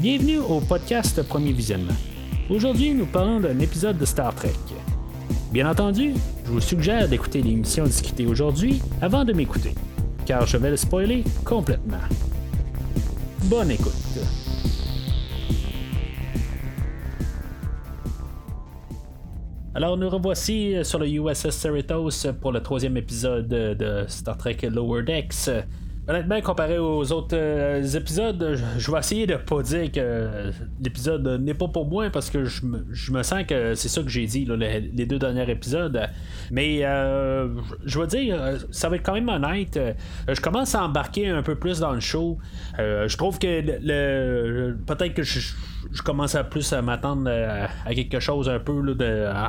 Bienvenue au podcast Premier Visionnement. Aujourd'hui, nous parlons d'un épisode de Star Trek. Bien entendu, je vous suggère d'écouter l'émission discutée aujourd'hui avant de m'écouter, car je vais le spoiler complètement. Bonne écoute. Alors nous revoici sur le USS Cerritos pour le troisième épisode de Star Trek Lower Decks. Honnêtement, comparé aux autres euh, épisodes, je vais essayer de pas dire que l'épisode n'est pas pour moi parce que je me, sens que c'est ça que j'ai dit les, deux derniers épisodes. Mais euh, je vais dire, ça va être quand même honnête. Je commence à embarquer un peu plus dans le show. Euh, je trouve que peut-être que je commence à plus à m'attendre euh, à, quelque chose un peu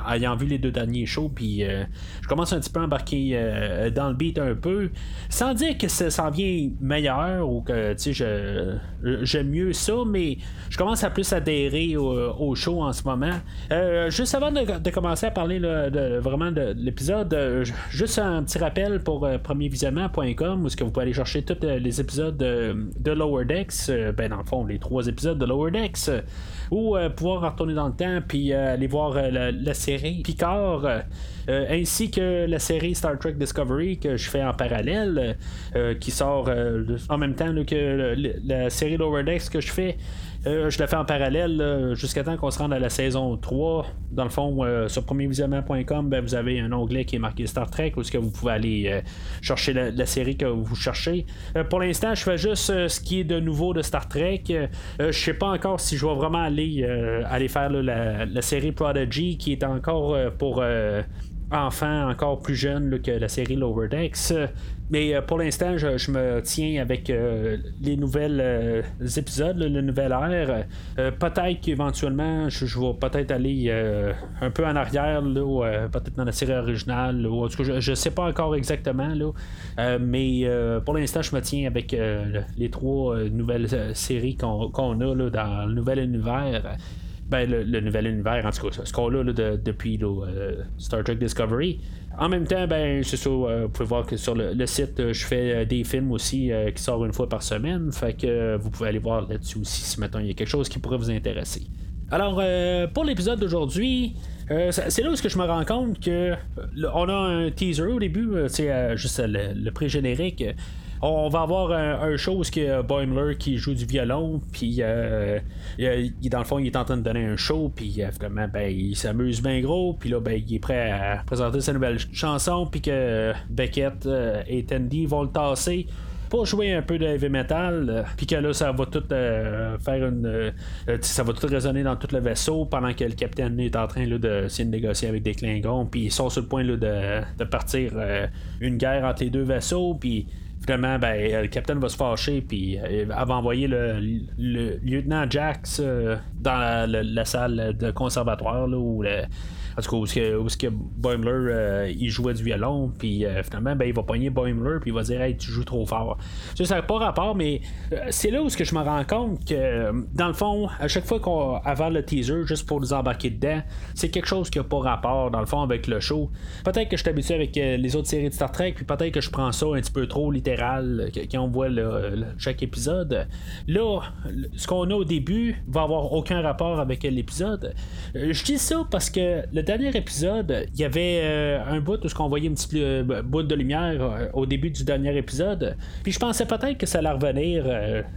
ayant vu les deux derniers shows puis euh, je commence un petit peu à embarquer euh, dans le beat un peu sans dire que ça s'en vient meilleur ou que tu sais j'aime mieux ça mais je commence à plus adhérer au, show en ce moment. Juste avant de, commencer à parler de, vraiment de, l'épisode juste un petit rappel pour premiervisionnement.com où est-ce que vous pouvez aller chercher tous les épisodes de, Lower Decks ben dans le fond les trois épisodes de Lower Decks ou euh, pouvoir retourner dans le temps puis euh, aller voir euh, la, série Picard ainsi que la série Star Trek Discovery que je fais en parallèle qui sort en même temps que la série Lower Decks que je fais euh, je la fais en parallèle jusqu'à temps qu'on se rende à la saison 3. Dans le fond, euh, sur premiervisionnement.com, ben, vous avez un onglet qui est marqué Star Trek où -ce que vous pouvez aller euh, chercher la, série que vous cherchez. pour l'instant, je fais juste ce qui est de nouveau de Star Trek. je sais pas encore si je vais vraiment aller, aller faire la, série Prodigy qui est encore pour enfants encore plus jeunes que la série Lower Decks. Mais euh, pour l'instant, je, me tiens avec euh, les nouvelles euh, épisodes, le nouvel air. peut-être qu'éventuellement, je, vais peut-être aller un peu en arrière, peut-être dans la série originale. Ou, en je ne sais pas encore exactement. Mais pour l'instant, je me tiens avec les trois nouvelles séries qu'on, a dans le nouvel univers ben, le, nouvel univers, en tout cas, ce qu'on a là, depuis Star Trek Discovery. En même temps, ben, c'est ça, euh, vous pouvez voir que sur le, site, euh, je fais euh, des films aussi qui sortent une fois par semaine. Fait que vous pouvez aller voir là-dessus aussi si maintenant il y a quelque chose qui pourrait vous intéresser. Alors, pour l'épisode d'aujourd'hui, c'est là où je me rends compte que on a un teaser au début, c'est juste le pré-générique on va avoir un, show où il y a Boimler qui joue du violon, puis euh, dans le fond, il est en train de donner un show, puis vraiment, ben, il s'amuse bien gros, puis là, ben, il est prêt à présenter sa nouvelle chanson, puis que Beckett euh, et Tandy vont le tasser pour jouer un peu de heavy metal, euh, puis que là, ça va tout faire une. ça va tout résonner dans tout le vaisseau pendant que le capitaine est en train là, de s'y négocier avec des Klingons, puis ils sont sur le point là, de, de, partir une guerre entre les deux vaisseaux, puis ben, le capitaine va se fâcher, puis euh, elle va envoyer le, lieutenant Jax euh, dans la, salle de conservatoire, où le, en tout cas, où, que Boimler euh, il jouait du violon, puis euh, finalement, ben, il va pogner Boimler, puis il va dire Hey, tu joues trop fort. Ça, n'a pas rapport, mais euh, c'est là où que je me rends compte que, dans le fond, à chaque fois qu'on avant le teaser, juste pour nous embarquer dedans, c'est quelque chose qui n'a pas rapport, dans le fond, avec le show. Peut-être que je suis habitué avec les autres séries de Star Trek, puis peut-être que je prends ça un petit peu trop littéral quand on voit chaque épisode. Là, ce qu'on a au début va avoir aucun rapport avec l'épisode. Je dis ça parce que le dernier épisode, il y avait euh, un bout où on voyait une petite euh, bout de lumière euh, au début du dernier épisode. Puis je pensais peut-être que ça allait revenir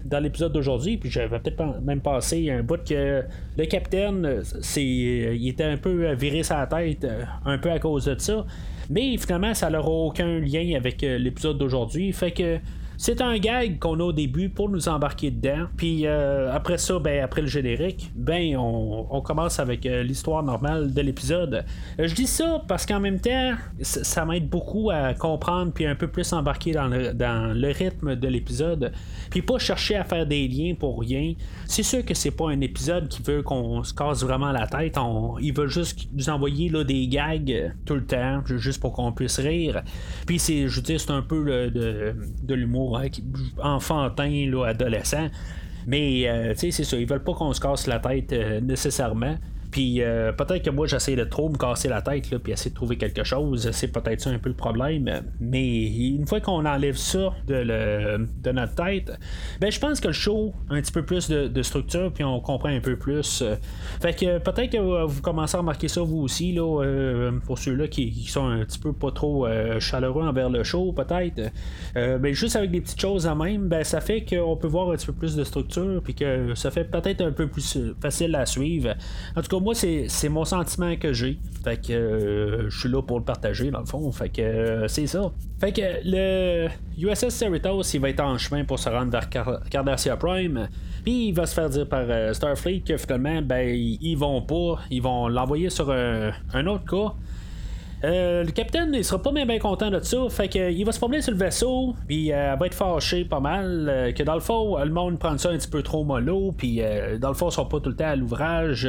dans l'épisode d'aujourd'hui. Puis j'avais peut-être même passé un bout que le capitaine, c'est, il était un peu viré sa tête, un peu à cause de ça. Mais finalement, ça n'aura aucun lien avec l'épisode d'aujourd'hui. Fait que c'est un gag qu'on a au début pour nous embarquer dedans. Puis euh, après ça, ben, après le générique, ben, on, commence avec euh, l'histoire normale de l'épisode. Euh, je dis ça parce qu'en même temps, ça, m'aide beaucoup à comprendre puis un peu plus embarquer dans le, rythme de l'épisode. Puis pas chercher à faire des liens pour rien. C'est sûr que c'est pas un épisode qui veut qu'on se casse vraiment la tête. il veut juste nous envoyer là, des gags tout le temps, juste pour qu'on puisse rire. Puis c'est, je veux dire, c'est un peu de, de l'humour enfantin, là, adolescent. Mais, euh, tu sais, c'est ça, ils veulent pas qu'on se casse la tête euh, nécessairement. Puis peut-être que moi j'essaie de trop me casser la tête, là, puis essayer de trouver quelque chose. C'est peut-être ça un peu le problème. Mais une fois qu'on enlève ça de, notre tête, ben je pense que le show a un petit peu plus de, structure, puis on comprend un peu plus. Fait que peut-être que vous commencez à remarquer ça vous aussi, là, pour ceux-là qui, sont un petit peu pas trop chaleureux envers le show, peut-être. ben juste avec des petites choses à même, ben ça fait qu'on peut voir un petit peu plus de structure, puis que ça fait peut-être un peu plus facile à suivre. En tout cas, moi, c'est mon sentiment que j'ai. Fait que euh, je suis là pour le partager, dans le fond. Fait que euh, c'est ça. Fait que le USS Cerritos, il va être en chemin pour se rendre vers Cardassia Prime. Puis il va se faire dire par euh, Starfleet que finalement, ben, ils vont pas. Ils vont l'envoyer sur un autre cas. Euh, le capitaine, il sera pas bien, content de ça. Fait que, il va se promener sur le vaisseau, puis euh, elle va être fâché pas mal. Euh, que dans le fond, le monde prend ça un petit peu trop mollo, puis dans le fond, ils sont pas tout le temps à l'ouvrage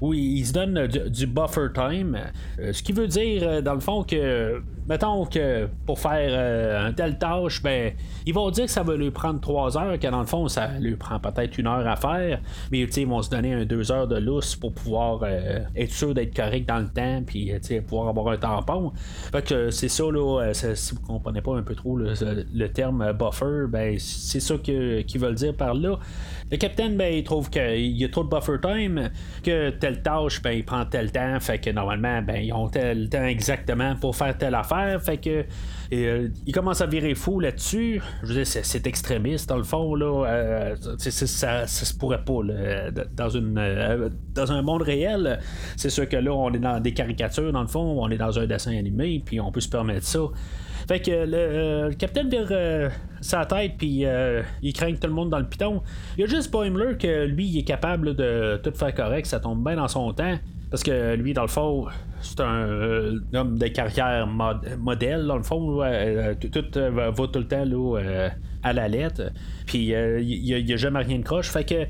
où ils, se donnent du, buffer time. ce qui veut dire, dans le fond, que mettons que pour faire un tel tâche, ben, ils vont dire que ça va lui prendre 3 heures, que dans le fond, ça lui prend peut-être une heure à faire, mais ils vont se donner un 2 heures de lousse pour pouvoir être sûr d'être correct dans le temps, puis pouvoir avoir un temps fait que c'est ça, là, euh, si vous comprenez pas un peu trop le, terme buffer, ben c'est ça qu'ils veulent dire par là. Le capitaine, ben, il trouve qu'il y a trop de buffer time, que telle tâche, ben, il prend tel temps, fait que normalement, ben, ils ont tel temps exactement pour faire telle affaire, fait que euh, il commence à virer fou là-dessus. Je veux dire, c'est, extrémiste dans le fond, là. Euh, ça, se pourrait pas, dans, une, dans un monde réel. C'est sûr que là, on est dans des caricatures, dans le fond, on est dans un dessin animé, puis on peut se permettre ça. Fait que le, euh, capitaine vire euh, sa tête, puis euh, il craint tout le monde dans le piton. Il y a juste Boimler que lui, il est capable de tout faire correct, ça tombe bien dans son temps. Parce que lui, dans le fond, c'est un, homme de carrière modèle, dans le fond. tout, va tout le temps à la lettre. Puis il n'y a, jamais rien de croche. Fait que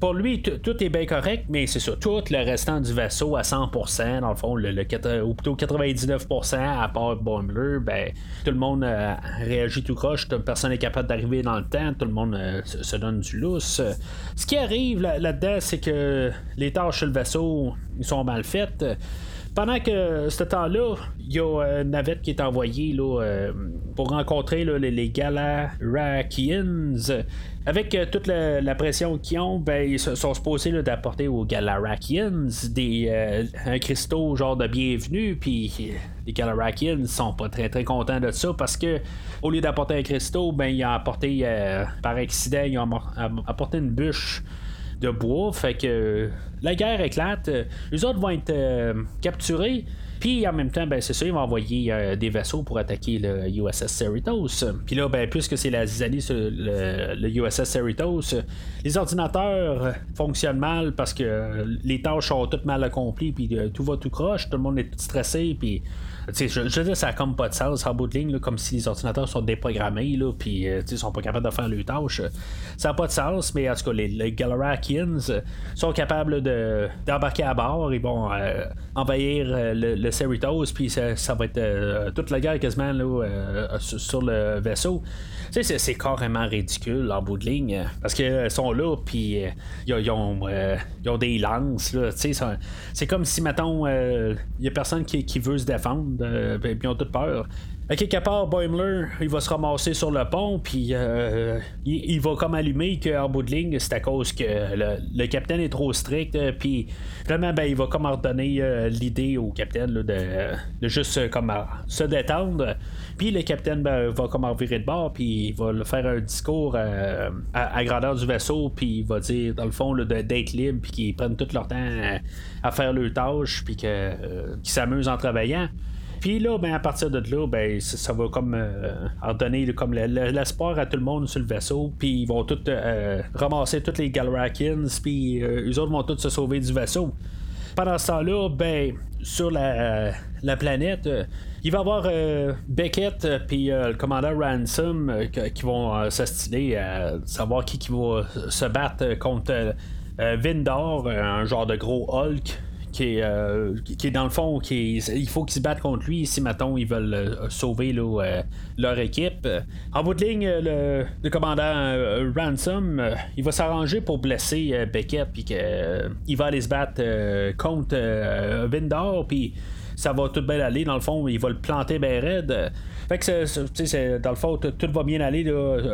pour lui, tout est bien correct, mais c'est ça. Tout le restant du vaisseau à 100%, dans le fond, le, ou plutôt 99%, à part Boimler, ben, tout le monde euh, réagit tout croche. Personne n'est capable d'arriver dans le temps. Tout le monde euh, se, donne du lousse. Ce qui arrive là-dedans, c'est que les tâches sur le vaisseau sont mal faites. Pendant que ce temps-là, il y a une navette qui est envoyée là, pour rencontrer les, les Galarakians. Avec euh, toute la, pression qu'ils ont, ben, ils sont supposés d'apporter aux Galarakians des, euh, un cristaux genre de bienvenue. Puis les Galarakians sont pas très très contents de ça parce que au lieu d'apporter un cristaux, ben, ils ont apporté euh, par accident, ils ont apporté une bûche de bois. Fait que la guerre éclate. Les autres vont être capturés. Puis en même temps, ben, c'est ça, ils vont envoyer euh, des vaisseaux pour attaquer le USS Cerritos. Puis là, ben, puisque c'est la zizanie sur le, USS Cerritos, les ordinateurs fonctionnent mal parce que les tâches sont toutes mal accomplies, puis euh, tout va tout croche, tout le monde est stressé, puis je, je veux dire, ça n'a comme pas de sens en bout de ligne, comme si les ordinateurs sont déprogrammés, là, puis euh, ils sont pas capables de faire leurs tâches. Ça n'a pas de sens, mais en tout cas, les, les sont capables d'embarquer à bord, ils vont euh, envahir euh, le, Cerritos, puis ça, va être toute la guerre quasiment là, sur le vaisseau. Sais, c'est carrément ridicule en bout de ligne. Parce qu'ils sont là, puis ils, ont, des lances. Là, c'est comme si, mettons, il y a personne qui, qui veut se défendre. Euh, ben, ils ont toute peur. Quelque part, Boimler, il va se ramasser sur le pont, puis euh, il, va comme allumer qu'en bout de ligne, c'est à cause que le, capitaine est trop strict, euh, puis vraiment, ben, il va comme ordonner l'idée au capitaine de, juste comme se détendre. Puis le capitaine ben, va comme virer de bord, puis il va faire un discours à, grandeur du vaisseau, puis il va dire, dans le fond, d'être libre, puis qu'ils prennent tout leur temps à, faire leurs tâches, puis qu'ils s'amusent en travaillant. Puis là, ben, à partir de là, ben, ça, va comme euh, comme l'espoir à tout le monde sur le vaisseau. Puis ils vont tous euh, ramasser tous les Galrakians. Puis euh, eux autres vont tous se sauver du vaisseau. Pendant ce temps-là, ben, sur la, planète, il va y avoir Beckett puis le commandant Ransom qui vont s'astiler à savoir qui, qui va se battre contre Vindor, un genre de gros Hulk qui, est, qui est dans le fond, qui il faut qu'ils se battent contre lui si, maintenant ils veulent sauver leur équipe. En bout de ligne, le, commandant Ransom, il va s'arranger pour blesser Beckett, puis qu'il va aller se battre contre Vindor, puis ça va tout bien aller. Dans le fond, il va le planter bien raide. Fait que dans le fond, tout va bien aller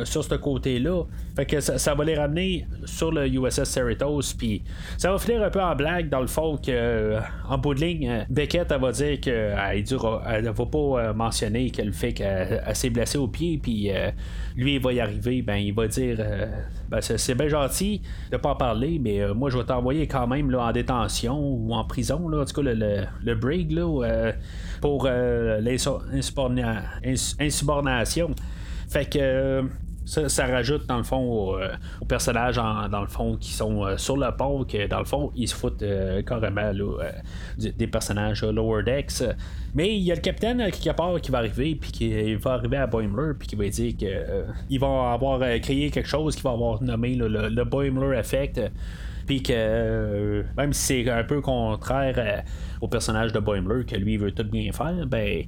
sur ce côté-là. Fait que ça, va les ramener sur le USS Cerritos. Puis ça va finir un peu en blague dans le fond que euh, en bout de ligne, Beckett va dire qu'elle ne va pas euh, mentionner qu'elle fait qu'elle s'est blessée au pied. Puis euh, lui, il va y arriver. Ben, il va dire ben, c'est bien gentil de pas en parler, mais moi, je vais t'envoyer quand même là, en détention ou en prison. Là, en tout cas, le, le, brig là, pour l'insubordination. Fait que ça, rajoute dans le fond aux, euh, personnages dans le fond qui sont euh, sur le pont que dans le fond ils se foutent euh, carrément des personnages lower decks mais il y a le capitaine qui part qui va arriver puis qui va arriver à Boimler puis qui va dire qu'il va avoir créé quelque chose qui va avoir nommé le, le Boimler Effect puis que même si c'est un peu contraire au personnage de Boimler que lui veut tout bien faire ben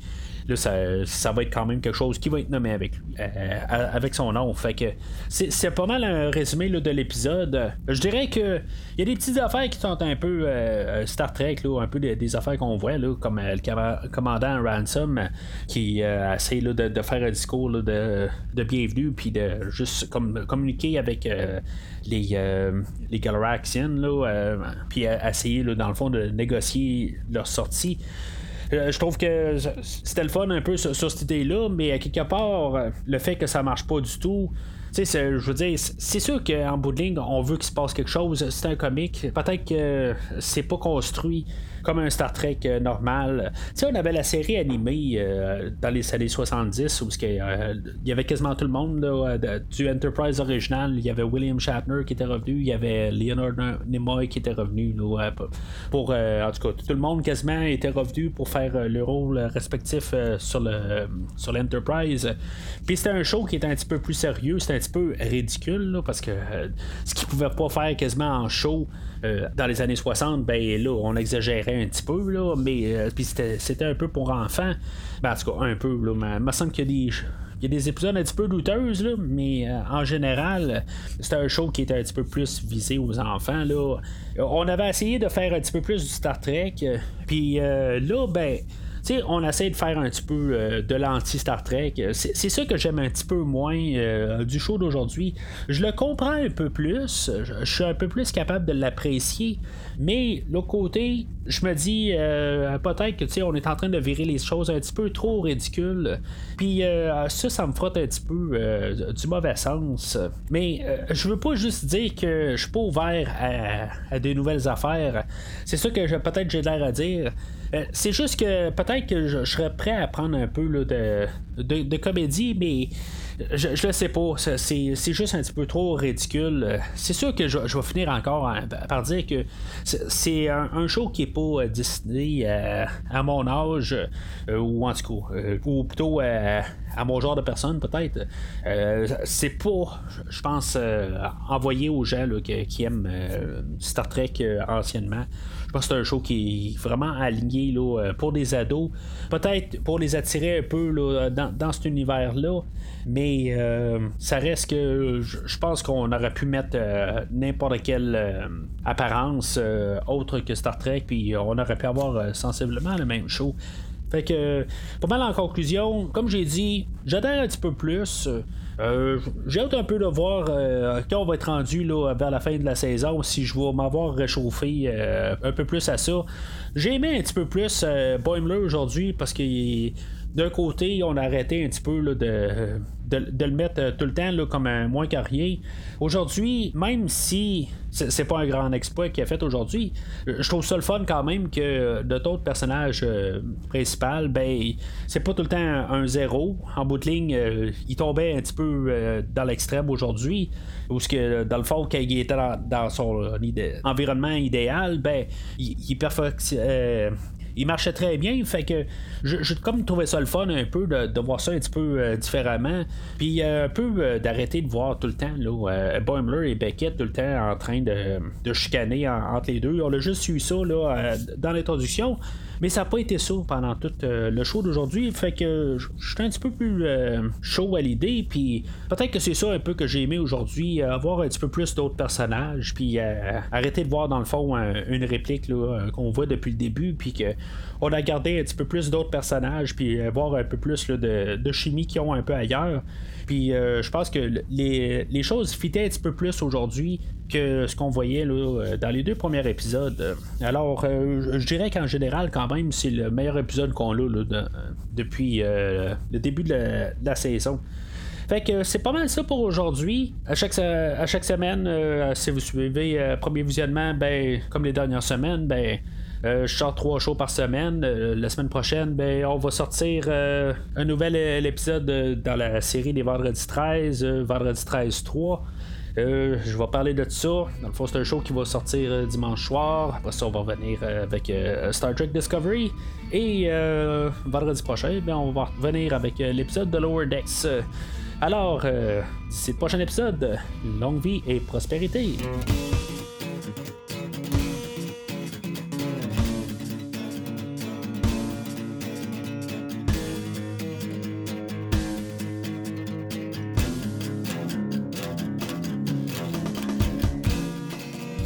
là, ça, va être quand même quelque chose qui va être nommé avec euh, avec son nom. Fait que c'est pas mal un résumé de l'épisode. Je dirais que il y a des petites affaires qui sont un peu euh, Star Trek, là, un peu des, affaires qu'on voit, là, comme euh, le commandant Ransom qui essaie de, faire un discours de, bienvenue, puis de juste comme, communiquer avec les, les Galaraxians, puis essayer, dans le fond, de négocier leur sortie. Euh, je trouve que c'était le fun un peu sur, cette idée-là, mais à quelque part, euh, le fait que ça marche pas du tout, je veux dire, c'est sûr qu'en bout de ligne, on veut qu'il se passe quelque chose. C'est un comique. Peut-être que c'est pas construit comme un Star Trek euh, normal. Tu sais, on avait la série animée euh, dans les années 70 où euh, il y avait quasiment tout le monde du Enterprise original. Il y avait William Shatner qui était revenu, il y avait Leonard Nimoy qui était revenu. pour, en tout cas, tout le monde quasiment était revenu pour faire le rôle respectif sur le sur l'Enterprise. Puis c'était un show qui était un petit peu plus sérieux, c'était un petit peu ridicule parce que ce qu'ils pouvaient pas faire quasiment en show dans les années 60, ben là, on exagérait un petit peu, là, mais euh, c'était un peu pour enfants. Ben, en tout cas, un peu, là, mais il me semble qu'il y a des. Épisodes un petit peu douteuses, là, mais euh, en général, c'était un show qui était un petit peu plus visé aux enfants. Là. On avait essayé de faire un petit peu plus du Star Trek, euh, puis là, ben, sais, on essaie de faire un petit peu euh, de l'anti-Star Trek. C'est ça que j'aime un petit peu moins euh, du show d'aujourd'hui. Je le comprends un peu plus. Je, suis un peu plus capable de l'apprécier. Mais l'autre côté, je me dis euh, peut-être que on est en train de virer les choses un petit peu trop ridicules. Puis ça, ça me frotte un petit peu du mauvais sens. Mais je veux pas juste dire que je suis pas ouvert à, à des nouvelles affaires. C'est ça que peut-être j'ai l'air à dire. Euh, c'est juste que peut-être que je, serais prêt à prendre un peu de, comédie, mais je, le sais pas. C'est juste un petit peu trop ridicule. C'est sûr que je, vais finir encore par dire que c'est un, show qui est pas euh, destiné à, à mon âge, euh, ou en tout cas, ou plutôt à, mon genre de personne, peut-être. c'est pas, je pense, envoyé aux gens qui, aiment Star Trek anciennement pense que c'est un show qui est vraiment aligné là, euh, pour des ados. Peut-être pour les attirer un peu là, dans, cet univers-là. Mais euh, ça reste que je pense qu'on aurait pu mettre euh, n'importe quelle apparence autre que Star Trek, puis on aurait pu avoir sensiblement le même show. Fait que, pas mal en conclusion, comme j'ai dit, j'adhère un petit peu plus. Euh, j'ai hâte un peu de voir euh, quand on va être rendu là, vers la fin de la saison, si je vais m'avoir réchauffé euh, un peu plus à ça. J'ai aimé un petit peu plus Boimler aujourd'hui parce que d'un côté, on a arrêté un petit peu de, le mettre tout le temps comme un moins carrier. Aujourd'hui, même si c'est pas un grand exploit qu'il a fait aujourd'hui. Je trouve ça le fun quand même que de d'autres personnages euh, principaux, ben c'est pas tout le temps un, zéro. En bout de ligne, euh, il tombait un petit peu euh, dans l'extrême aujourd'hui. Ou ce que dans le fond, quand il était dans, son environnement idéal, ben il, il il marchait très bien. Fait que j'ai comme ça le fun un peu de, voir ça un petit peu euh, différemment. Puis un peu d'arrêter de voir tout le temps là, Boimler et Beckett tout le temps en train de, chicaner entre les deux. On a juste eu ça dans l'introduction. Mais ça n'a pas été ça pendant tout euh, le show d'aujourd'hui. Fait que je suis un petit peu plus euh, chaud à l'idée. Puis peut-être que c'est ça un peu que j'ai aimé aujourd'hui. Euh, avoir un petit peu plus d'autres personnages. Puis arrêter de voir dans le fond une réplique qu'on voit depuis le début. Puis qu'on a gardé un petit peu plus d'autres personnages. Puis voir un peu plus de, de chimie qu'ils ont un peu ailleurs. Puis je pense que les, les choses fitaient un petit peu plus aujourd'hui que ce qu'on voyait là, dans les deux premiers épisodes. Alors, je dirais qu'en général, quand même, c'est le meilleur épisode qu'on a depuis euh, le début de la, saison. Fait que c'est pas mal ça pour aujourd'hui. À chaque, à chaque semaine, euh, si vous suivez euh, premier visionnement, ben, comme les dernières semaines, ben, je sors trois shows par semaine. la semaine prochaine, ben, on va sortir un nouvel épisode dans la série des Vendredi 13, Vendredi 13 3. Euh, je vais parler de ça. Dans le fond, c'est un show qui va sortir euh, dimanche soir. Après ça, on va revenir euh, avec Star Trek Discovery. Et vendredi prochain, ben, on va revenir avec l'épisode de Lower Decks. Alors, d'ici le prochain épisode, longue vie et prospérité.